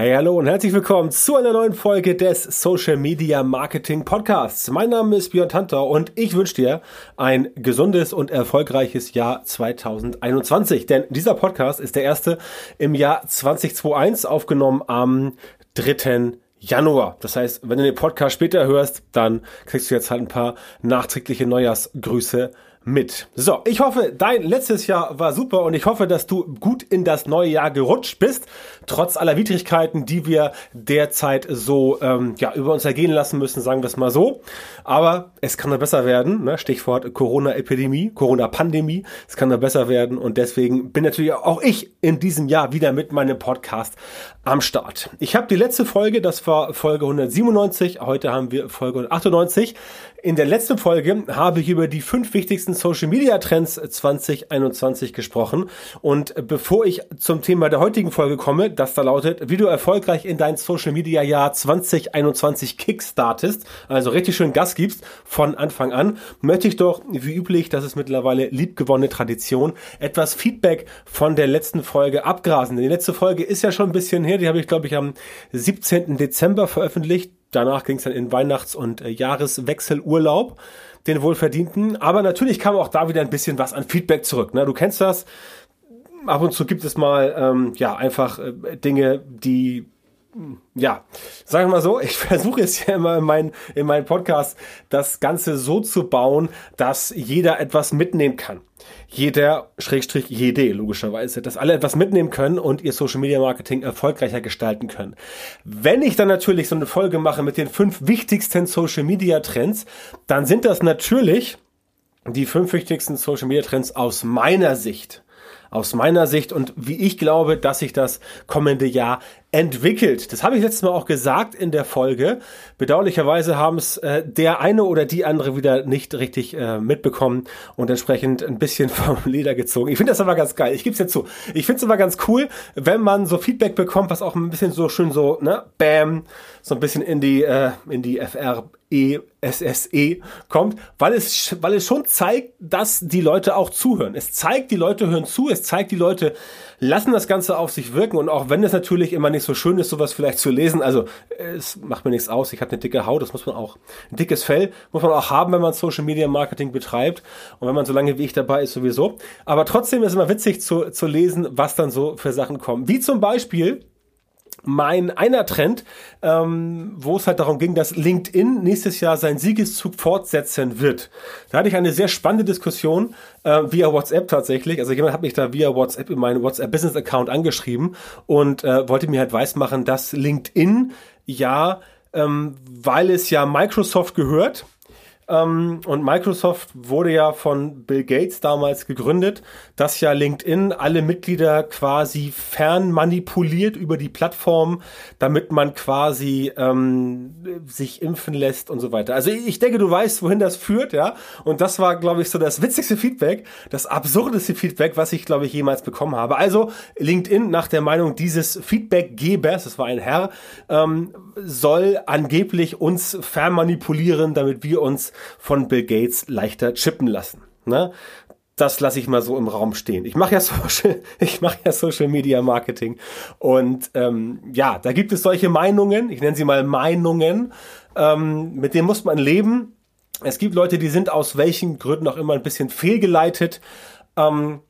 Hey, hallo und herzlich willkommen zu einer neuen Folge des Social Media Marketing Podcasts. Mein Name ist Björn Tanter und ich wünsche dir ein gesundes und erfolgreiches Jahr 2021. Denn dieser Podcast ist der erste im Jahr 2021 aufgenommen am 3. Januar. Das heißt, wenn du den Podcast später hörst, dann kriegst du jetzt halt ein paar nachträgliche Neujahrsgrüße mit. So, ich hoffe, dein letztes Jahr war super und ich hoffe, dass du gut in das neue Jahr gerutscht bist, trotz aller Widrigkeiten, die wir derzeit so ähm, ja, über uns ergehen lassen müssen, sagen wir es mal so. Aber es kann noch besser werden, ne? Stichwort Corona-Epidemie, Corona-Pandemie, es kann noch besser werden und deswegen bin natürlich auch ich in diesem Jahr wieder mit meinem Podcast am Start. Ich habe die letzte Folge, das war Folge 197, heute haben wir Folge 198. In der letzten Folge habe ich über die fünf wichtigsten Social Media Trends 2021 gesprochen. Und bevor ich zum Thema der heutigen Folge komme, das da lautet, wie du erfolgreich in dein Social Media Jahr 2021 kickstartest, also richtig schön Gas gibst von Anfang an, möchte ich doch, wie üblich, das ist mittlerweile liebgewonnene Tradition, etwas Feedback von der letzten Folge abgrasen. Die letzte Folge ist ja schon ein bisschen her, die habe ich, glaube ich, am 17. Dezember veröffentlicht danach ging es dann in Weihnachts- und äh, Jahreswechselurlaub, den wohlverdienten. Aber natürlich kam auch da wieder ein bisschen was an Feedback zurück. Ne? Du kennst das. Ab und zu gibt es mal ähm, ja einfach äh, Dinge, die ja, sagen wir mal so, ich versuche es ja immer in meinen in meinen Podcast das Ganze so zu bauen, dass jeder etwas mitnehmen kann jeder, Schrägstrich jede, logischerweise, dass alle etwas mitnehmen können und ihr Social Media Marketing erfolgreicher gestalten können. Wenn ich dann natürlich so eine Folge mache mit den fünf wichtigsten Social Media Trends, dann sind das natürlich die fünf wichtigsten Social Media Trends aus meiner Sicht aus meiner Sicht und wie ich glaube, dass sich das kommende Jahr entwickelt. Das habe ich letztes Mal auch gesagt in der Folge. Bedauerlicherweise haben es äh, der eine oder die andere wieder nicht richtig äh, mitbekommen und entsprechend ein bisschen vom Leder gezogen. Ich finde das aber ganz geil. Ich gebe es jetzt zu. Ich finde es aber ganz cool, wenn man so Feedback bekommt, was auch ein bisschen so schön so, ne, bam, so ein bisschen in die, äh, in die FR ESSE kommt, weil es, weil es schon zeigt, dass die Leute auch zuhören. Es zeigt, die Leute hören zu, es zeigt, die Leute lassen das Ganze auf sich wirken und auch wenn es natürlich immer nicht so schön ist, sowas vielleicht zu lesen, also es macht mir nichts aus, ich habe eine dicke Haut, das muss man auch, ein dickes Fell muss man auch haben, wenn man Social Media Marketing betreibt und wenn man so lange wie ich dabei ist sowieso. Aber trotzdem ist es immer witzig zu, zu lesen, was dann so für Sachen kommen. Wie zum Beispiel, mein einer Trend, ähm, wo es halt darum ging, dass LinkedIn nächstes Jahr seinen Siegeszug fortsetzen wird. Da hatte ich eine sehr spannende Diskussion äh, via WhatsApp tatsächlich. Also jemand hat mich da via WhatsApp in meinen WhatsApp Business Account angeschrieben und äh, wollte mir halt weismachen, dass LinkedIn ja, ähm, weil es ja Microsoft gehört, und Microsoft wurde ja von Bill Gates damals gegründet, dass ja LinkedIn alle Mitglieder quasi fern manipuliert über die Plattform, damit man quasi ähm, sich impfen lässt und so weiter. Also ich denke, du weißt, wohin das führt, ja. Und das war, glaube ich, so das witzigste Feedback, das absurdeste Feedback, was ich, glaube ich, jemals bekommen habe. Also LinkedIn nach der Meinung dieses Feedbackgebers, das war ein Herr, ähm, soll angeblich uns fernmanipulieren, damit wir uns von Bill Gates leichter chippen lassen. Ne? Das lasse ich mal so im Raum stehen. Ich mache ja Social, ich mache ja Social Media Marketing und ähm, ja, da gibt es solche Meinungen. Ich nenne sie mal Meinungen. Ähm, mit denen muss man leben. Es gibt Leute, die sind aus welchen Gründen auch immer ein bisschen fehlgeleitet. Ähm,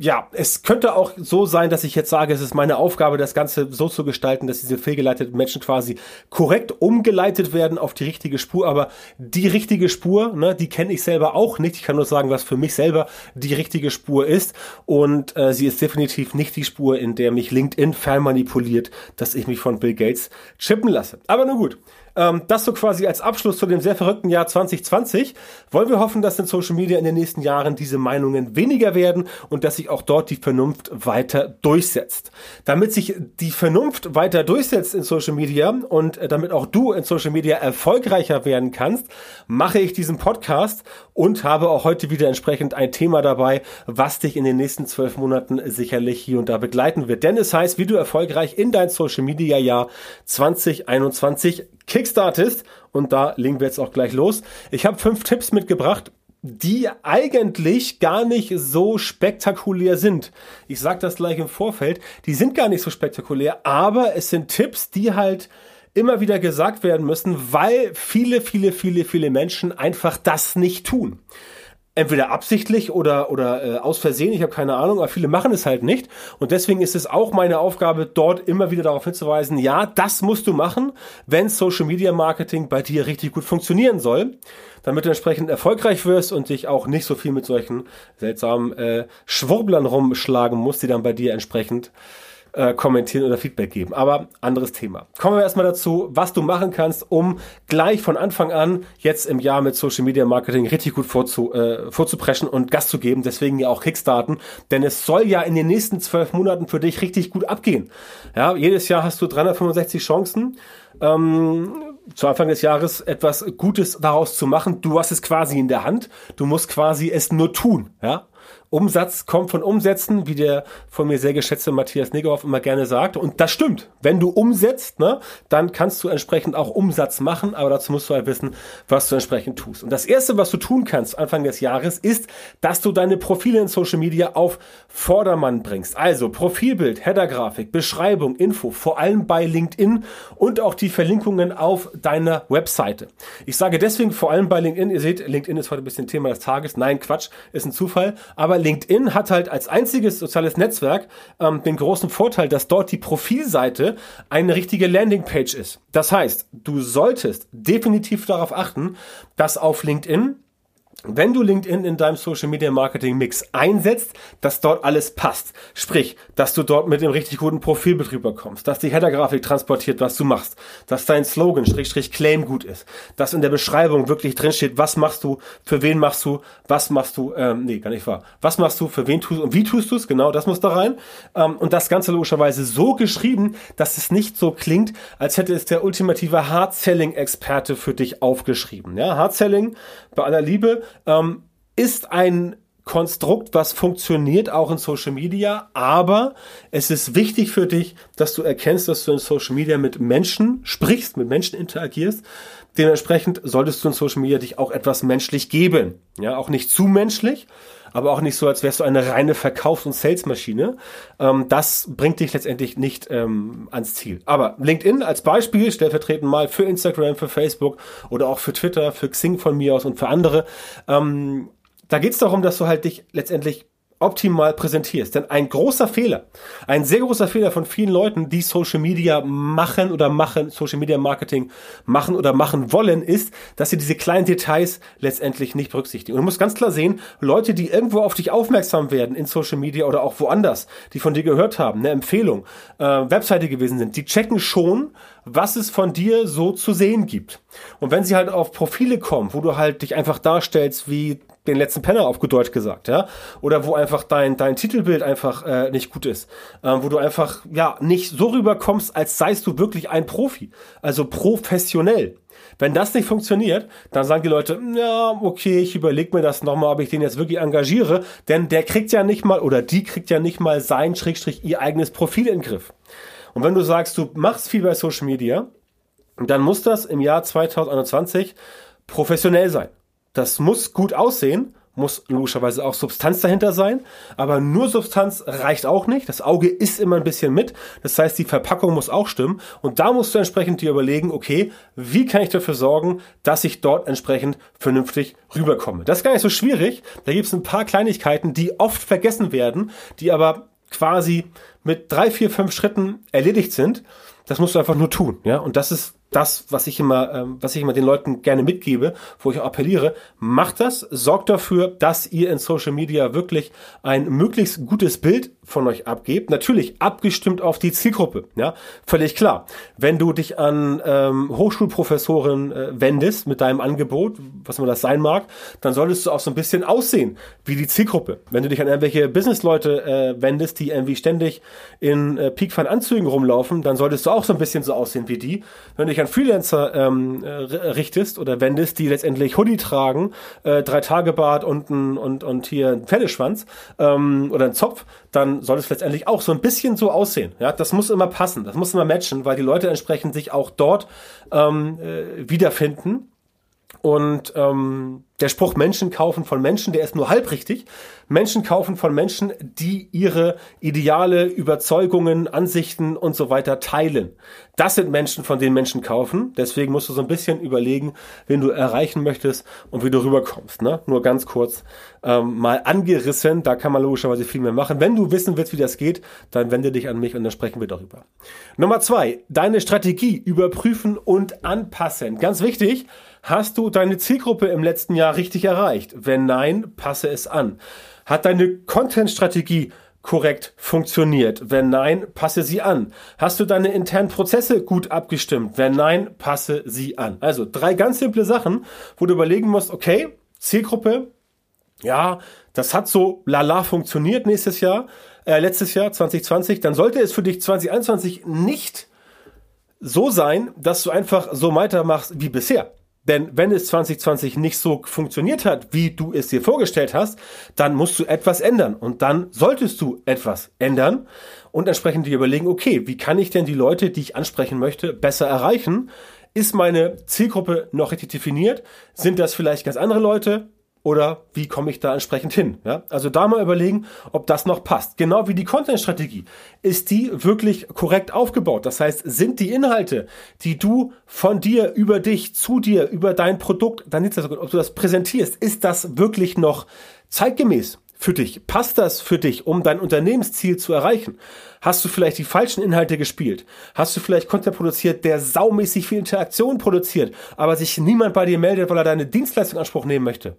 ja, es könnte auch so sein, dass ich jetzt sage, es ist meine Aufgabe, das Ganze so zu gestalten, dass diese fehlgeleiteten Menschen quasi korrekt umgeleitet werden auf die richtige Spur. Aber die richtige Spur, ne, die kenne ich selber auch nicht. Ich kann nur sagen, was für mich selber die richtige Spur ist. Und äh, sie ist definitiv nicht die Spur, in der mich LinkedIn fernmanipuliert, dass ich mich von Bill Gates chippen lasse. Aber nur gut. Ähm, das so quasi als Abschluss zu dem sehr verrückten Jahr 2020. Wollen wir hoffen, dass in Social Media in den nächsten Jahren diese Meinungen weniger werden und dass sich auch dort die Vernunft weiter durchsetzt. Damit sich die Vernunft weiter durchsetzt in Social Media und äh, damit auch du in Social Media erfolgreicher werden kannst, mache ich diesen Podcast und habe auch heute wieder entsprechend ein Thema dabei, was dich in den nächsten zwölf Monaten sicherlich hier und da begleiten wird. Denn es heißt, wie du erfolgreich in dein Social Media Jahr 2021 kickstartest. Und da legen wir jetzt auch gleich los. Ich habe fünf Tipps mitgebracht, die eigentlich gar nicht so spektakulär sind. Ich sage das gleich im Vorfeld, die sind gar nicht so spektakulär, aber es sind Tipps, die halt immer wieder gesagt werden müssen, weil viele, viele, viele, viele Menschen einfach das nicht tun entweder absichtlich oder oder äh, aus Versehen, ich habe keine Ahnung, aber viele machen es halt nicht. Und deswegen ist es auch meine Aufgabe dort immer wieder darauf hinzuweisen, ja, das musst du machen, wenn Social Media Marketing bei dir richtig gut funktionieren soll, damit du entsprechend erfolgreich wirst und dich auch nicht so viel mit solchen seltsamen äh, Schwurblern rumschlagen musst, die dann bei dir entsprechend äh, kommentieren oder Feedback geben. Aber anderes Thema. Kommen wir erstmal dazu, was du machen kannst, um gleich von Anfang an jetzt im Jahr mit Social Media Marketing richtig gut vorzu, äh, vorzupreschen und Gas zu geben. Deswegen ja auch Kickstarten. Denn es soll ja in den nächsten zwölf Monaten für dich richtig gut abgehen. Ja, jedes Jahr hast du 365 Chancen. Ähm, zu Anfang des Jahres etwas Gutes daraus zu machen. Du hast es quasi in der Hand. Du musst quasi es nur tun. Ja, Umsatz kommt von Umsätzen, wie der von mir sehr geschätzte Matthias Niggerhoff immer gerne sagt. Und das stimmt. Wenn du umsetzt, ne, dann kannst du entsprechend auch Umsatz machen, aber dazu musst du halt wissen, was du entsprechend tust. Und das erste, was du tun kannst Anfang des Jahres, ist, dass du deine Profile in Social Media auf Vordermann bringst. Also Profilbild, Headergrafik, Beschreibung, Info, vor allem bei LinkedIn und auch die Verlinkungen auf deiner Webseite. Ich sage deswegen vor allem bei LinkedIn, ihr seht, LinkedIn ist heute ein bisschen Thema des Tages. Nein, Quatsch, ist ein Zufall. Aber aber LinkedIn hat halt als einziges soziales Netzwerk ähm, den großen Vorteil, dass dort die Profilseite eine richtige Landingpage ist. Das heißt, du solltest definitiv darauf achten, dass auf LinkedIn wenn du LinkedIn in deinem Social Media Marketing Mix einsetzt, dass dort alles passt. Sprich, dass du dort mit dem richtig guten Profilbetrieb bekommst, dass die Header-Grafik transportiert, was du machst, dass dein Slogan, Schrägstrich Claim gut ist, dass in der Beschreibung wirklich drinsteht, was machst du, für wen machst du, was machst du, ähm, nee, gar nicht wahr. Was machst du, für wen tust du und wie tust du es, genau, das muss da rein. Ähm, und das Ganze logischerweise so geschrieben, dass es nicht so klingt, als hätte es der ultimative Hard-Selling-Experte für dich aufgeschrieben. Ja, Hard-Selling, bei aller Liebe, ähm, ist ein Konstrukt, was funktioniert auch in Social Media, aber es ist wichtig für dich, dass du erkennst, dass du in Social Media mit Menschen sprichst, mit Menschen interagierst. Dementsprechend solltest du in Social Media dich auch etwas menschlich geben. Ja, auch nicht zu menschlich, aber auch nicht so, als wärst du eine reine Verkaufs- und Salesmaschine. Ähm, das bringt dich letztendlich nicht ähm, ans Ziel. Aber LinkedIn als Beispiel, stellvertretend mal für Instagram, für Facebook oder auch für Twitter, für Xing von mir aus und für andere. Ähm, da geht es darum, dass du halt dich letztendlich optimal präsentierst. Denn ein großer Fehler, ein sehr großer Fehler von vielen Leuten, die Social Media machen oder machen, Social Media Marketing machen oder machen wollen, ist, dass sie diese kleinen Details letztendlich nicht berücksichtigen. Und du musst ganz klar sehen, Leute, die irgendwo auf dich aufmerksam werden in Social Media oder auch woanders, die von dir gehört haben, eine Empfehlung, äh, Webseite gewesen sind, die checken schon, was es von dir so zu sehen gibt. Und wenn sie halt auf Profile kommen, wo du halt dich einfach darstellst wie den letzten Penner auf Deutsch gesagt, ja, oder wo einfach dein dein Titelbild einfach äh, nicht gut ist, äh, wo du einfach ja nicht so rüberkommst, als seist du wirklich ein Profi, also professionell. Wenn das nicht funktioniert, dann sagen die Leute, ja, okay, ich überlege mir das nochmal, ob ich den jetzt wirklich engagiere, denn der kriegt ja nicht mal oder die kriegt ja nicht mal sein Schrägstrich ihr eigenes Profil in den Griff. Und wenn du sagst, du machst viel bei Social Media, dann muss das im Jahr 2021 professionell sein. Das muss gut aussehen, muss logischerweise auch Substanz dahinter sein, aber nur Substanz reicht auch nicht. Das Auge isst immer ein bisschen mit. Das heißt, die Verpackung muss auch stimmen. Und da musst du entsprechend dir überlegen, okay, wie kann ich dafür sorgen, dass ich dort entsprechend vernünftig rüberkomme. Das ist gar nicht so schwierig. Da gibt es ein paar Kleinigkeiten, die oft vergessen werden, die aber quasi mit drei, vier, fünf Schritten erledigt sind. Das musst du einfach nur tun, ja. Und das ist das, was ich immer, ähm, was ich immer den Leuten gerne mitgebe, wo ich auch appelliere, macht das, sorgt dafür, dass ihr in Social Media wirklich ein möglichst gutes Bild von euch abgebt. Natürlich abgestimmt auf die Zielgruppe, ja, völlig klar. Wenn du dich an ähm, Hochschulprofessoren äh, wendest mit deinem Angebot, was immer das sein mag, dann solltest du auch so ein bisschen aussehen wie die Zielgruppe. Wenn du dich an irgendwelche Businessleute äh, wendest, die irgendwie ständig in äh, Peakfan-Anzügen rumlaufen, dann solltest du auch so ein bisschen so aussehen wie die. Wenn du dich an Freelancer ähm, äh, richtest oder wendest, die letztendlich Hoodie tragen, äh, drei Tage Bart und, und, und hier ein Pferdeschwanz ähm, oder ein Zopf, dann soll es letztendlich auch so ein bisschen so aussehen. Ja, das muss immer passen, das muss immer matchen, weil die Leute entsprechend sich auch dort ähm, äh, wiederfinden Und ähm, der Spruch Menschen kaufen von Menschen, der ist nur halb richtig. Menschen kaufen von Menschen, die ihre Ideale, Überzeugungen, Ansichten und so weiter teilen. Das sind Menschen, von denen Menschen kaufen. Deswegen musst du so ein bisschen überlegen, wen du erreichen möchtest und wie du rüberkommst. Ne? Nur ganz kurz ähm, mal angerissen. Da kann man logischerweise viel mehr machen. Wenn du wissen willst, wie das geht, dann wende dich an mich und dann sprechen wir darüber. Nummer zwei, deine Strategie überprüfen und anpassen. Ganz wichtig, hast du deine Zielgruppe im letzten Jahr Jahr richtig erreicht? Wenn nein, passe es an. Hat deine Content-Strategie korrekt funktioniert? Wenn nein, passe sie an. Hast du deine internen Prozesse gut abgestimmt? Wenn nein, passe sie an. Also drei ganz simple Sachen, wo du überlegen musst, okay, Zielgruppe, ja, das hat so lala funktioniert nächstes Jahr, äh, letztes Jahr 2020, dann sollte es für dich 2021 nicht so sein, dass du einfach so weitermachst wie bisher. Denn wenn es 2020 nicht so funktioniert hat, wie du es dir vorgestellt hast, dann musst du etwas ändern. Und dann solltest du etwas ändern und entsprechend dir überlegen, okay, wie kann ich denn die Leute, die ich ansprechen möchte, besser erreichen? Ist meine Zielgruppe noch richtig definiert? Sind das vielleicht ganz andere Leute? Oder wie komme ich da entsprechend hin? Ja? Also da mal überlegen, ob das noch passt. Genau wie die Content-Strategie. Ist die wirklich korrekt aufgebaut? Das heißt, sind die Inhalte, die du von dir, über dich, zu dir, über dein Produkt, dann ist das, ob du das präsentierst, ist das wirklich noch zeitgemäß? Für dich? Passt das für dich, um dein Unternehmensziel zu erreichen? Hast du vielleicht die falschen Inhalte gespielt? Hast du vielleicht Content produziert, der saumäßig viel Interaktion produziert, aber sich niemand bei dir meldet, weil er deine Dienstleistung in Anspruch nehmen möchte?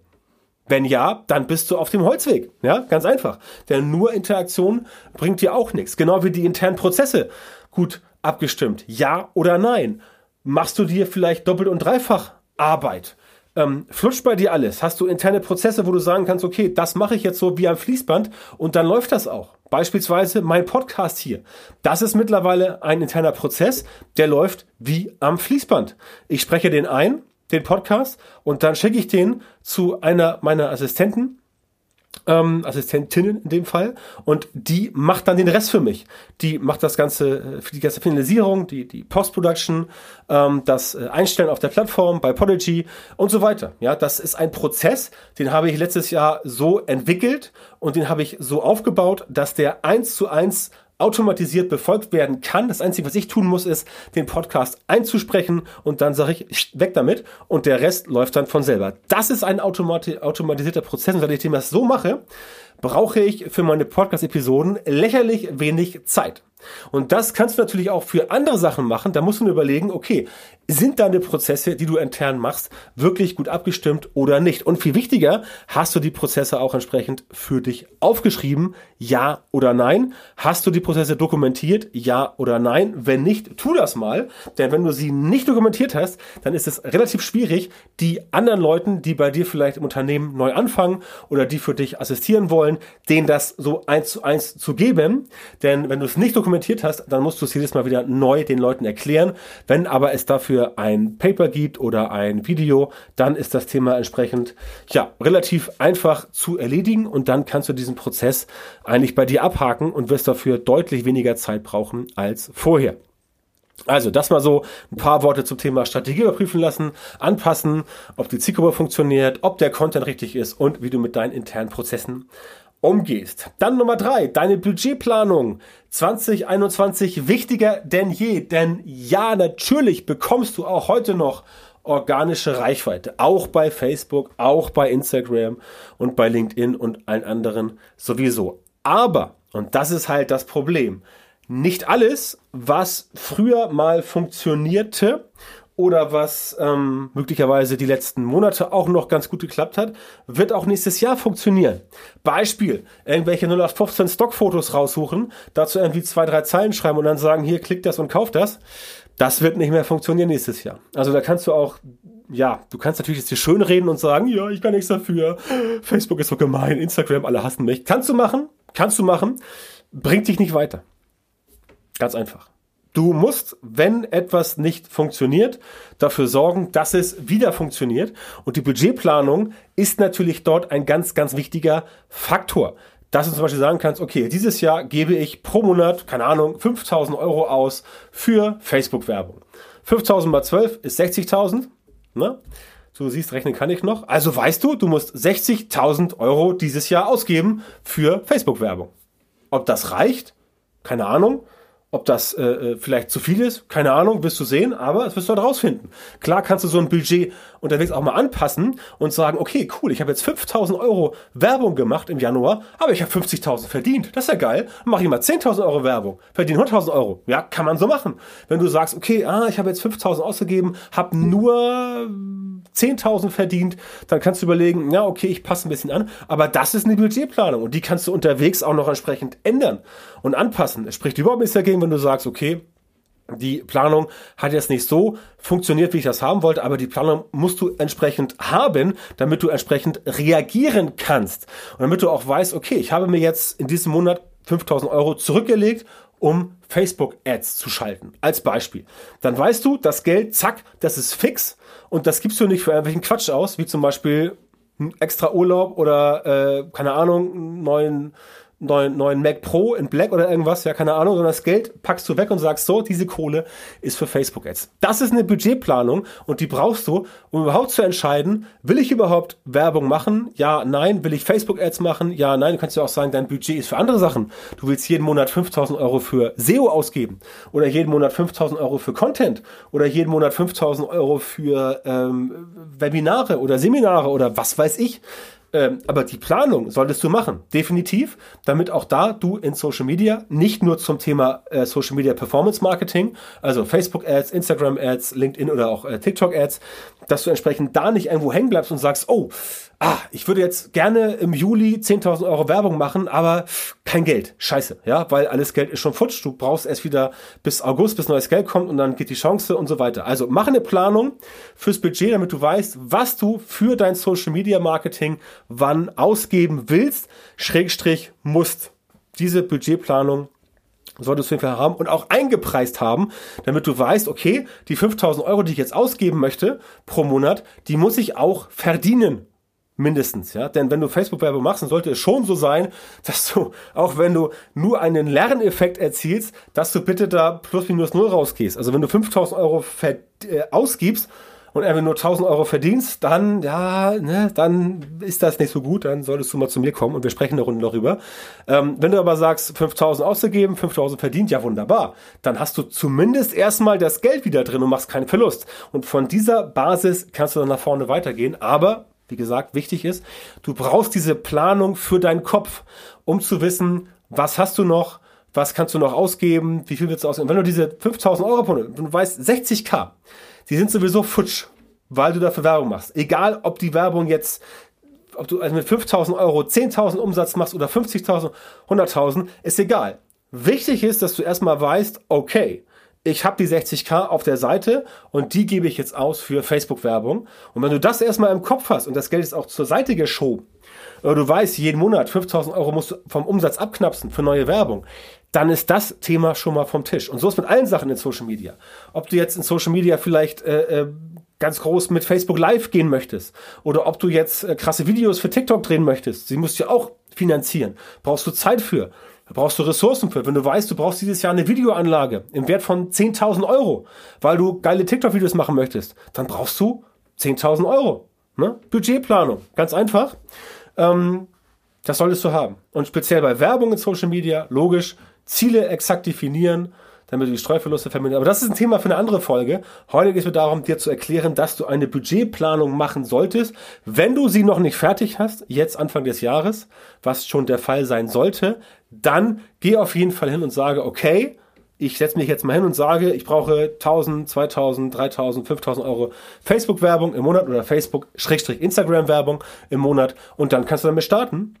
Wenn ja, dann bist du auf dem Holzweg. Ja, ganz einfach. Denn nur Interaktion bringt dir auch nichts. Genau wie die internen Prozesse gut abgestimmt. Ja oder nein? Machst du dir vielleicht doppelt und dreifach Arbeit? Ähm, flutscht bei dir alles? Hast du interne Prozesse, wo du sagen kannst, okay, das mache ich jetzt so wie am Fließband und dann läuft das auch. Beispielsweise mein Podcast hier. Das ist mittlerweile ein interner Prozess, der läuft wie am Fließband. Ich spreche den ein, den Podcast, und dann schicke ich den zu einer meiner Assistenten, ähm, Assistentinnen in dem Fall, und die macht dann den Rest für mich. Die macht das ganze, äh, die ganze Finalisierung, die, die Post-Production, ähm, das äh, Einstellen auf der Plattform, bei Podigy und so weiter. Ja, das ist ein Prozess, den habe ich letztes Jahr so entwickelt und den habe ich so aufgebaut, dass der eins zu eins automatisiert befolgt werden kann. Das Einzige, was ich tun muss, ist, den Podcast einzusprechen und dann sage ich, weg damit und der Rest läuft dann von selber. Das ist ein automati automatisierter Prozess und wenn ich das so mache, brauche ich für meine Podcast-Episoden lächerlich wenig Zeit. Und das kannst du natürlich auch für andere Sachen machen. Da musst du nur überlegen, okay, sind deine Prozesse, die du intern machst, wirklich gut abgestimmt oder nicht? Und viel wichtiger, hast du die Prozesse auch entsprechend für dich aufgeschrieben? Ja oder nein? Hast du die Prozesse dokumentiert? Ja oder nein? Wenn nicht, tu das mal. Denn wenn du sie nicht dokumentiert hast, dann ist es relativ schwierig, die anderen Leuten, die bei dir vielleicht im Unternehmen neu anfangen oder die für dich assistieren wollen, denen das so eins zu eins zu geben. Denn wenn du es nicht dokumentiert hast, dann musst du es jedes Mal wieder neu den Leuten erklären. Wenn aber es dafür ein Paper gibt oder ein Video, dann ist das Thema entsprechend ja relativ einfach zu erledigen und dann kannst du diesen Prozess eigentlich bei dir abhaken und wirst dafür deutlich weniger Zeit brauchen als vorher. Also, das mal so ein paar Worte zum Thema Strategie überprüfen lassen, anpassen, ob die Zielgruppe funktioniert, ob der Content richtig ist und wie du mit deinen internen Prozessen umgehst. Dann Nummer drei, deine Budgetplanung 2021 wichtiger denn je. Denn ja, natürlich bekommst du auch heute noch organische Reichweite. Auch bei Facebook, auch bei Instagram und bei LinkedIn und allen anderen sowieso. Aber, und das ist halt das Problem, nicht alles, was früher mal funktionierte oder was ähm, möglicherweise die letzten Monate auch noch ganz gut geklappt hat, wird auch nächstes Jahr funktionieren. Beispiel, irgendwelche 0815 Stockfotos raussuchen, dazu irgendwie zwei, drei Zeilen schreiben und dann sagen, hier, klick das und kauf das. Das wird nicht mehr funktionieren nächstes Jahr. Also da kannst du auch, ja, du kannst natürlich jetzt hier schön reden und sagen, ja, ich kann nichts dafür, Facebook ist so gemein, Instagram, alle hassen mich. Kannst du machen, kannst du machen, bringt dich nicht weiter. Ganz einfach. Du musst, wenn etwas nicht funktioniert, dafür sorgen, dass es wieder funktioniert. Und die Budgetplanung ist natürlich dort ein ganz, ganz wichtiger Faktor. Dass du zum Beispiel sagen kannst, okay, dieses Jahr gebe ich pro Monat, keine Ahnung, 5000 Euro aus für Facebook-Werbung. 5000 mal 12 ist 60.000. Ne? du siehst, rechnen kann ich noch. Also weißt du, du musst 60.000 Euro dieses Jahr ausgeben für Facebook-Werbung. Ob das reicht? Keine Ahnung. Ob das äh, äh, vielleicht zu viel ist, keine Ahnung, wirst du sehen, aber das wirst du halt rausfinden. Klar kannst du so ein Budget unterwegs auch mal anpassen und sagen, okay, cool, ich habe jetzt 5000 Euro Werbung gemacht im Januar, aber ich habe 50.000 verdient. Das ist ja geil. Mache ich mal 10.000 Euro Werbung, verdiene 100.000 Euro. Ja, kann man so machen. Wenn du sagst, okay, ah, ich habe jetzt 5.000 ausgegeben, habe nur 10.000 verdient, dann kannst du überlegen, ja, okay, ich passe ein bisschen an, aber das ist eine Budgetplanung und die kannst du unterwegs auch noch entsprechend ändern und anpassen. Es spricht überhaupt nichts dagegen, wenn du sagst, okay, die Planung hat jetzt nicht so funktioniert, wie ich das haben wollte, aber die Planung musst du entsprechend haben, damit du entsprechend reagieren kannst. Und damit du auch weißt, okay, ich habe mir jetzt in diesem Monat 5000 Euro zurückgelegt, um Facebook-Ads zu schalten. Als Beispiel. Dann weißt du, das Geld, zack, das ist fix und das gibst du nicht für irgendwelchen Quatsch aus, wie zum Beispiel extra Urlaub oder, äh, keine Ahnung, neuen neuen, neuen Mac Pro in Black oder irgendwas, ja, keine Ahnung, sondern das Geld packst du weg und sagst, so, diese Kohle ist für Facebook Ads. Das ist eine Budgetplanung und die brauchst du, um überhaupt zu entscheiden, will ich überhaupt Werbung machen? Ja, nein. Will ich Facebook Ads machen? Ja, nein. Du kannst ja auch sagen, dein Budget ist für andere Sachen. Du willst jeden Monat 5000 Euro für SEO ausgeben oder jeden Monat 5000 Euro für Content oder jeden Monat 5000 Euro für ähm, Webinare oder Seminare oder was weiß ich. Ähm, aber die Planung solltest du machen, definitiv, damit auch da du in Social Media nicht nur zum Thema äh, Social Media Performance Marketing, also Facebook Ads, Instagram Ads, LinkedIn oder auch äh, TikTok Ads, dass du entsprechend da nicht irgendwo hängen bleibst und sagst, oh, ah, ich würde jetzt gerne im Juli 10.000 Euro Werbung machen, aber kein Geld. Scheiße, ja, weil alles Geld ist schon futsch. Du brauchst erst wieder bis August, bis neues Geld kommt und dann geht die Chance und so weiter. Also mach eine Planung fürs Budget, damit du weißt, was du für dein Social Media Marketing wann ausgeben willst, Schrägstrich musst. Diese Budgetplanung solltest du auf jeden Fall haben und auch eingepreist haben, damit du weißt, okay, die 5000 Euro, die ich jetzt ausgeben möchte pro Monat, die muss ich auch verdienen. Mindestens, ja. Denn wenn du Facebook-Werbung machst, dann sollte es schon so sein, dass du, auch wenn du nur einen Lerneffekt erzielst, dass du bitte da plus minus null rausgehst. Also wenn du 5000 Euro äh, ausgibst und einfach nur 1000 Euro verdienst, dann, ja, ne, dann ist das nicht so gut, dann solltest du mal zu mir kommen und wir sprechen eine Runde darüber. Ähm, wenn du aber sagst, 5000 auszugeben, 5000 verdient, ja wunderbar, dann hast du zumindest erstmal das Geld wieder drin und machst keinen Verlust. Und von dieser Basis kannst du dann nach vorne weitergehen, aber wie gesagt, wichtig ist, du brauchst diese Planung für deinen Kopf, um zu wissen, was hast du noch, was kannst du noch ausgeben, wie viel willst du ausgeben. Wenn du diese 5000 Euro, du weißt 60k, die sind sowieso futsch, weil du dafür Werbung machst. Egal, ob die Werbung jetzt, ob du also mit 5000 Euro 10.000 Umsatz machst oder 50.000, 100.000, ist egal. Wichtig ist, dass du erstmal weißt, okay, ich habe die 60k auf der Seite und die gebe ich jetzt aus für Facebook-Werbung. Und wenn du das erstmal im Kopf hast und das Geld ist auch zur Seite geschoben, oder du weißt, jeden Monat 5000 Euro musst du vom Umsatz abknapsen für neue Werbung, dann ist das Thema schon mal vom Tisch. Und so ist mit allen Sachen in Social Media. Ob du jetzt in Social Media vielleicht äh, äh, ganz groß mit Facebook Live gehen möchtest oder ob du jetzt äh, krasse Videos für TikTok drehen möchtest, sie musst du ja auch finanzieren. Brauchst du Zeit für. Brauchst du Ressourcen für. Wenn du weißt, du brauchst dieses Jahr eine Videoanlage im Wert von 10.000 Euro, weil du geile TikTok-Videos machen möchtest, dann brauchst du 10.000 Euro. Ne? Budgetplanung, ganz einfach. Ähm, das solltest du haben. Und speziell bei Werbung in Social Media, logisch, Ziele exakt definieren, damit du die Streuverluste vermindern. Aber das ist ein Thema für eine andere Folge. Heute geht es mir darum, dir zu erklären, dass du eine Budgetplanung machen solltest. Wenn du sie noch nicht fertig hast, jetzt Anfang des Jahres, was schon der Fall sein sollte, dann geh auf jeden Fall hin und sage, okay, ich setze mich jetzt mal hin und sage, ich brauche 1000, 2000, 3000, 5000 Euro Facebook-Werbung im Monat oder Facebook-Instagram-Werbung im Monat und dann kannst du damit starten,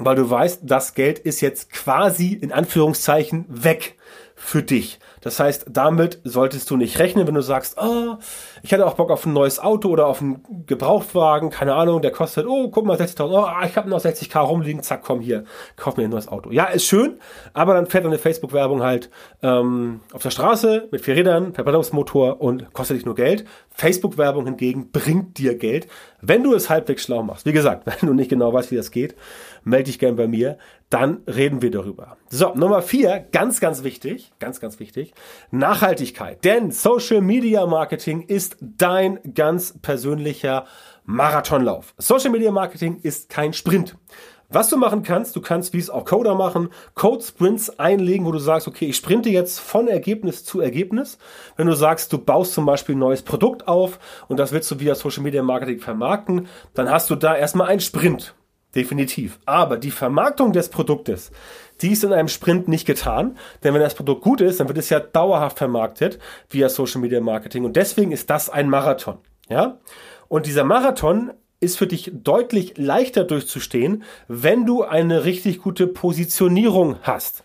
weil du weißt, das Geld ist jetzt quasi in Anführungszeichen weg für dich. Das heißt, damit solltest du nicht rechnen, wenn du sagst, oh, ich hätte auch Bock auf ein neues Auto oder auf einen Gebrauchtwagen, keine Ahnung, der kostet, oh, guck mal, 60.000, oh, ich habe noch 60k rumliegen, zack, komm hier, kauf mir ein neues Auto. Ja, ist schön, aber dann fährt eine Facebook-Werbung halt ähm, auf der Straße mit vier Rädern, Verbrennungsmotor und kostet dich nur Geld. Facebook-Werbung hingegen bringt dir Geld, wenn du es halbwegs schlau machst. Wie gesagt, wenn du nicht genau weißt, wie das geht, melde dich gern bei mir, dann reden wir darüber. So, Nummer vier, ganz, ganz wichtig, ganz, ganz wichtig, Nachhaltigkeit. Denn Social Media Marketing ist dein ganz persönlicher Marathonlauf. Social Media Marketing ist kein Sprint. Was du machen kannst, du kannst, wie es auch Coder machen, Code-Sprints einlegen, wo du sagst, okay, ich sprinte jetzt von Ergebnis zu Ergebnis. Wenn du sagst, du baust zum Beispiel ein neues Produkt auf und das willst du via Social Media Marketing vermarkten, dann hast du da erstmal einen Sprint. Definitiv. Aber die Vermarktung des Produktes, die ist in einem Sprint nicht getan. Denn wenn das Produkt gut ist, dann wird es ja dauerhaft vermarktet via Social Media Marketing. Und deswegen ist das ein Marathon. Ja? Und dieser Marathon ist für dich deutlich leichter durchzustehen, wenn du eine richtig gute Positionierung hast.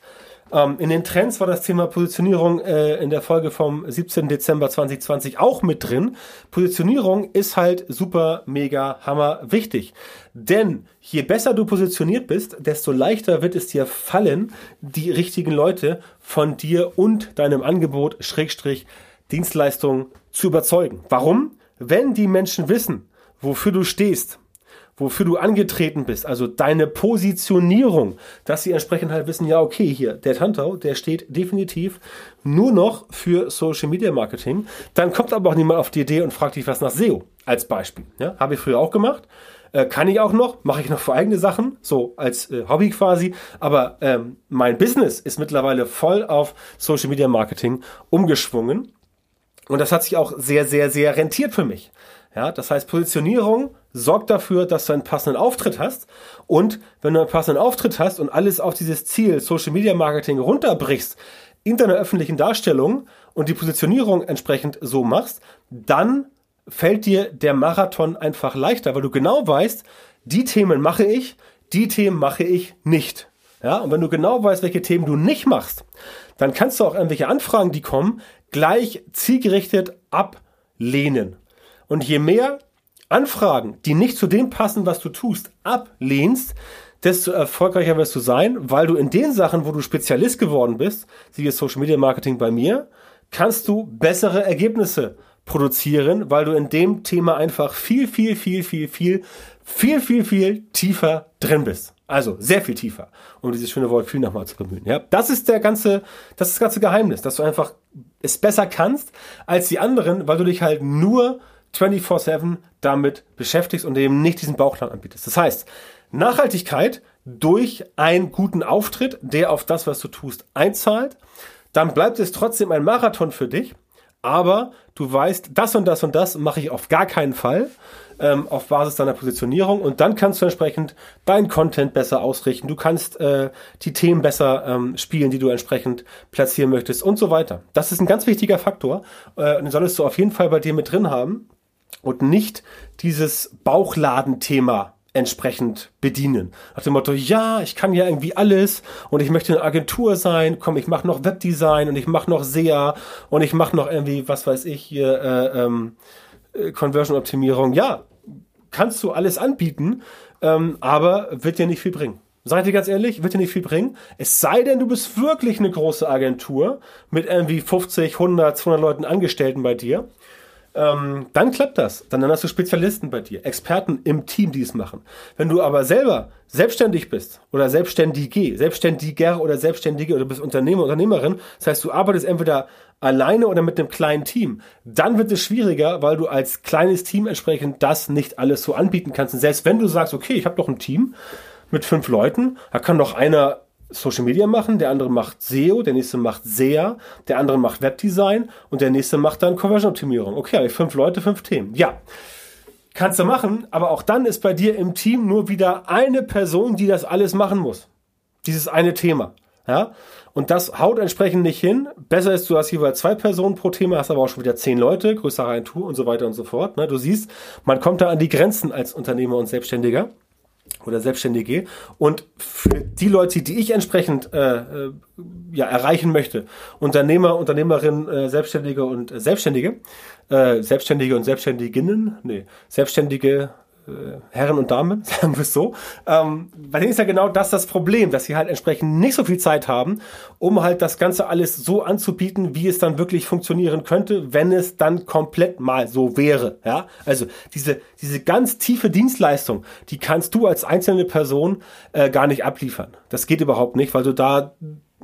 Ähm, in den Trends war das Thema Positionierung äh, in der Folge vom 17. Dezember 2020 auch mit drin. Positionierung ist halt super, mega, hammer wichtig. Denn je besser du positioniert bist, desto leichter wird es dir fallen, die richtigen Leute von dir und deinem Angebot, Schrägstrich, Dienstleistung zu überzeugen. Warum? Wenn die Menschen wissen, wofür du stehst, wofür du angetreten bist, also deine Positionierung, dass sie entsprechend halt wissen, ja, okay, hier, der Tantau, der steht definitiv nur noch für Social Media Marketing. Dann kommt aber auch niemand auf die Idee und fragt dich was nach SEO als Beispiel. Ja, habe ich früher auch gemacht. Äh, kann ich auch noch, mache ich noch für eigene Sachen, so als äh, Hobby quasi. Aber ähm, mein Business ist mittlerweile voll auf Social Media Marketing umgeschwungen. Und das hat sich auch sehr, sehr, sehr rentiert für mich. Ja, das heißt, Positionierung sorgt dafür, dass du einen passenden Auftritt hast. Und wenn du einen passenden Auftritt hast und alles auf dieses Ziel Social Media Marketing runterbrichst, in deiner öffentlichen Darstellung und die Positionierung entsprechend so machst, dann fällt dir der Marathon einfach leichter, weil du genau weißt, die Themen mache ich, die Themen mache ich nicht. Ja, und wenn du genau weißt, welche Themen du nicht machst, dann kannst du auch irgendwelche Anfragen, die kommen, gleich zielgerichtet ablehnen. Und je mehr Anfragen, die nicht zu dem passen, was du tust, ablehnst, desto erfolgreicher wirst du sein, weil du in den Sachen, wo du Spezialist geworden bist, siehe Social Media Marketing bei mir, kannst du bessere Ergebnisse produzieren, weil du in dem Thema einfach viel, viel, viel, viel, viel, viel, viel, viel tiefer drin bist. Also sehr viel tiefer, um dieses schöne Wort viel nochmal zu bemühen. Ja, das ist der ganze, das ist das ganze Geheimnis, dass du einfach es besser kannst als die anderen, weil du dich halt nur 24-7 damit beschäftigst und eben nicht diesen Bauchladen anbietest. Das heißt, Nachhaltigkeit durch einen guten Auftritt, der auf das, was du tust, einzahlt, dann bleibt es trotzdem ein Marathon für dich, aber du weißt, das und das und das mache ich auf gar keinen Fall ähm, auf Basis deiner Positionierung und dann kannst du entsprechend deinen Content besser ausrichten, du kannst äh, die Themen besser ähm, spielen, die du entsprechend platzieren möchtest und so weiter. Das ist ein ganz wichtiger Faktor äh, und den solltest du auf jeden Fall bei dir mit drin haben und nicht dieses Bauchladenthema entsprechend bedienen. Nach dem Motto, ja, ich kann ja irgendwie alles und ich möchte eine Agentur sein, komm, ich mache noch Webdesign und ich mache noch SEA und ich mache noch irgendwie, was weiß ich, hier äh, ähm, äh, Conversion-Optimierung. Ja, kannst du alles anbieten, ähm, aber wird dir nicht viel bringen. Seid ihr ganz ehrlich, wird dir nicht viel bringen. Es sei denn, du bist wirklich eine große Agentur mit irgendwie 50, 100, 200 Leuten Angestellten bei dir ähm, dann klappt das. Dann hast du Spezialisten bei dir, Experten im Team, die es machen. Wenn du aber selber selbstständig bist oder selbstständige, selbstständiger oder selbstständige oder bist Unternehmer, Unternehmerin, das heißt, du arbeitest entweder alleine oder mit einem kleinen Team, dann wird es schwieriger, weil du als kleines Team entsprechend das nicht alles so anbieten kannst. Und selbst wenn du sagst, okay, ich habe doch ein Team mit fünf Leuten, da kann doch einer Social Media machen, der andere macht SEO, der nächste macht SEA, der andere macht Webdesign und der nächste macht dann Conversion Optimierung. Okay, habe ich fünf Leute, fünf Themen. Ja. Kannst du machen, aber auch dann ist bei dir im Team nur wieder eine Person, die das alles machen muss. Dieses eine Thema. Ja? Und das haut entsprechend nicht hin. Besser ist, du hast jeweils zwei Personen pro Thema, hast aber auch schon wieder zehn Leute, größere Agentur und so weiter und so fort. Ne? Du siehst, man kommt da an die Grenzen als Unternehmer und Selbstständiger oder Selbstständige. Und für die Leute, die ich entsprechend äh, äh, ja, erreichen möchte, Unternehmer, Unternehmerinnen, äh, Selbstständige und äh, Selbstständige, äh, Selbstständige und Selbstständiginnen, nee, Selbstständige, äh, Herren und Damen, sagen wir es so, ähm, bei denen ist ja genau das das Problem, dass sie halt entsprechend nicht so viel Zeit haben, um halt das Ganze alles so anzubieten, wie es dann wirklich funktionieren könnte, wenn es dann komplett mal so wäre. Ja, also diese diese ganz tiefe Dienstleistung, die kannst du als einzelne Person äh, gar nicht abliefern. Das geht überhaupt nicht, weil du da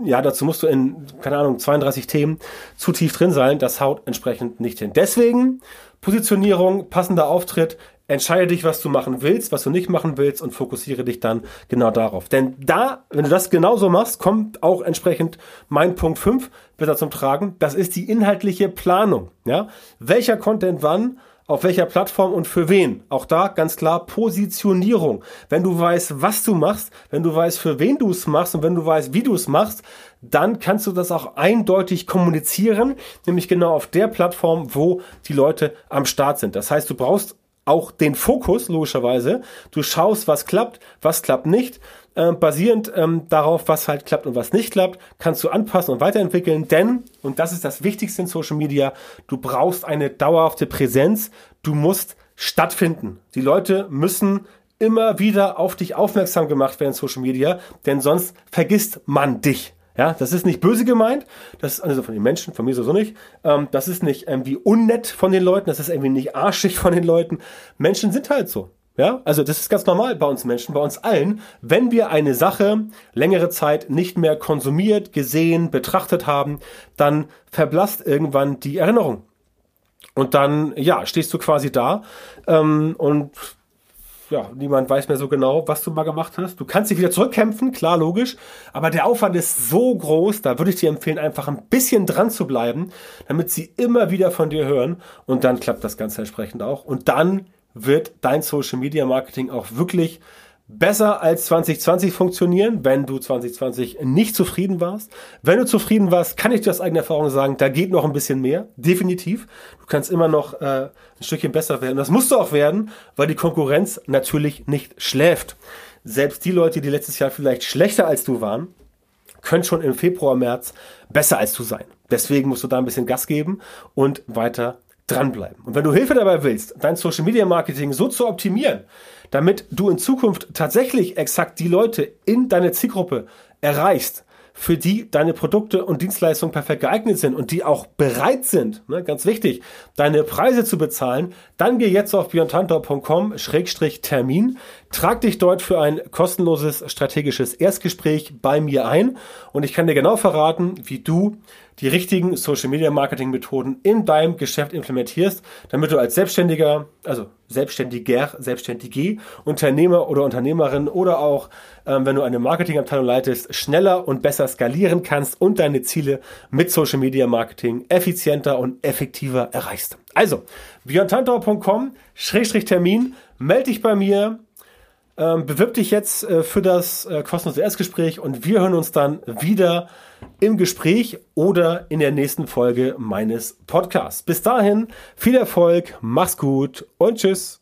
ja, dazu musst du in, keine Ahnung, 32 Themen zu tief drin sein. Das haut entsprechend nicht hin. Deswegen Positionierung, passender Auftritt, entscheide dich, was du machen willst, was du nicht machen willst und fokussiere dich dann genau darauf. Denn da, wenn du das genauso machst, kommt auch entsprechend mein Punkt 5 besser zum Tragen. Das ist die inhaltliche Planung. Ja? Welcher Content wann, auf welcher Plattform und für wen. Auch da ganz klar Positionierung. Wenn du weißt, was du machst, wenn du weißt, für wen du es machst und wenn du weißt, wie du es machst, dann kannst du das auch eindeutig kommunizieren, nämlich genau auf der Plattform, wo die Leute am Start sind. Das heißt, du brauchst auch den Fokus, logischerweise. Du schaust, was klappt, was klappt nicht. Ähm, basierend ähm, darauf, was halt klappt und was nicht klappt, kannst du anpassen und weiterentwickeln. Denn, und das ist das Wichtigste in Social Media, du brauchst eine dauerhafte Präsenz. Du musst stattfinden. Die Leute müssen immer wieder auf dich aufmerksam gemacht werden in Social Media, denn sonst vergisst man dich. Ja, das ist nicht böse gemeint, das ist also von den Menschen, von mir sowieso nicht. Ähm, das ist nicht irgendwie unnett von den Leuten, das ist irgendwie nicht arschig von den Leuten. Menschen sind halt so. Ja, also das ist ganz normal bei uns Menschen, bei uns allen. Wenn wir eine Sache längere Zeit nicht mehr konsumiert, gesehen, betrachtet haben, dann verblasst irgendwann die Erinnerung. Und dann, ja, stehst du quasi da ähm, und niemand weiß mehr so genau, was du mal gemacht hast. Du kannst dich wieder zurückkämpfen, klar, logisch. Aber der Aufwand ist so groß, da würde ich dir empfehlen, einfach ein bisschen dran zu bleiben, damit sie immer wieder von dir hören. Und dann klappt das Ganze entsprechend auch. Und dann wird dein Social Media Marketing auch wirklich besser als 2020 funktionieren, wenn du 2020 nicht zufrieden warst. Wenn du zufrieden warst, kann ich dir aus eigener Erfahrung sagen, da geht noch ein bisschen mehr, definitiv. Du kannst immer noch äh, ein Stückchen besser werden. Das musst du auch werden, weil die Konkurrenz natürlich nicht schläft. Selbst die Leute, die letztes Jahr vielleicht schlechter als du waren, können schon im Februar, März besser als du sein. Deswegen musst du da ein bisschen Gas geben und weiter dranbleiben. Und wenn du Hilfe dabei willst, dein Social Media Marketing so zu optimieren, damit du in Zukunft tatsächlich exakt die Leute in deine Zielgruppe erreichst, für die deine Produkte und Dienstleistungen perfekt geeignet sind und die auch bereit sind, ne, ganz wichtig, deine Preise zu bezahlen, dann geh jetzt auf björntantor.com-termin, trag dich dort für ein kostenloses strategisches Erstgespräch bei mir ein und ich kann dir genau verraten, wie du die richtigen Social Media Marketing Methoden in deinem Geschäft implementierst, damit du als Selbstständiger, also Selbstständiger, Selbstständige, Unternehmer oder Unternehmerin oder auch, ähm, wenn du eine Marketingabteilung leitest, schneller und besser skalieren kannst und deine Ziele mit Social Media Marketing effizienter und effektiver erreichst. Also, björntantor.com, Schrägstrich Termin, melde dich bei mir, ähm, bewirb dich jetzt äh, für das äh, kostenlose Erstgespräch und wir hören uns dann wieder im Gespräch oder in der nächsten Folge meines Podcasts. Bis dahin, viel Erfolg, mach's gut und tschüss.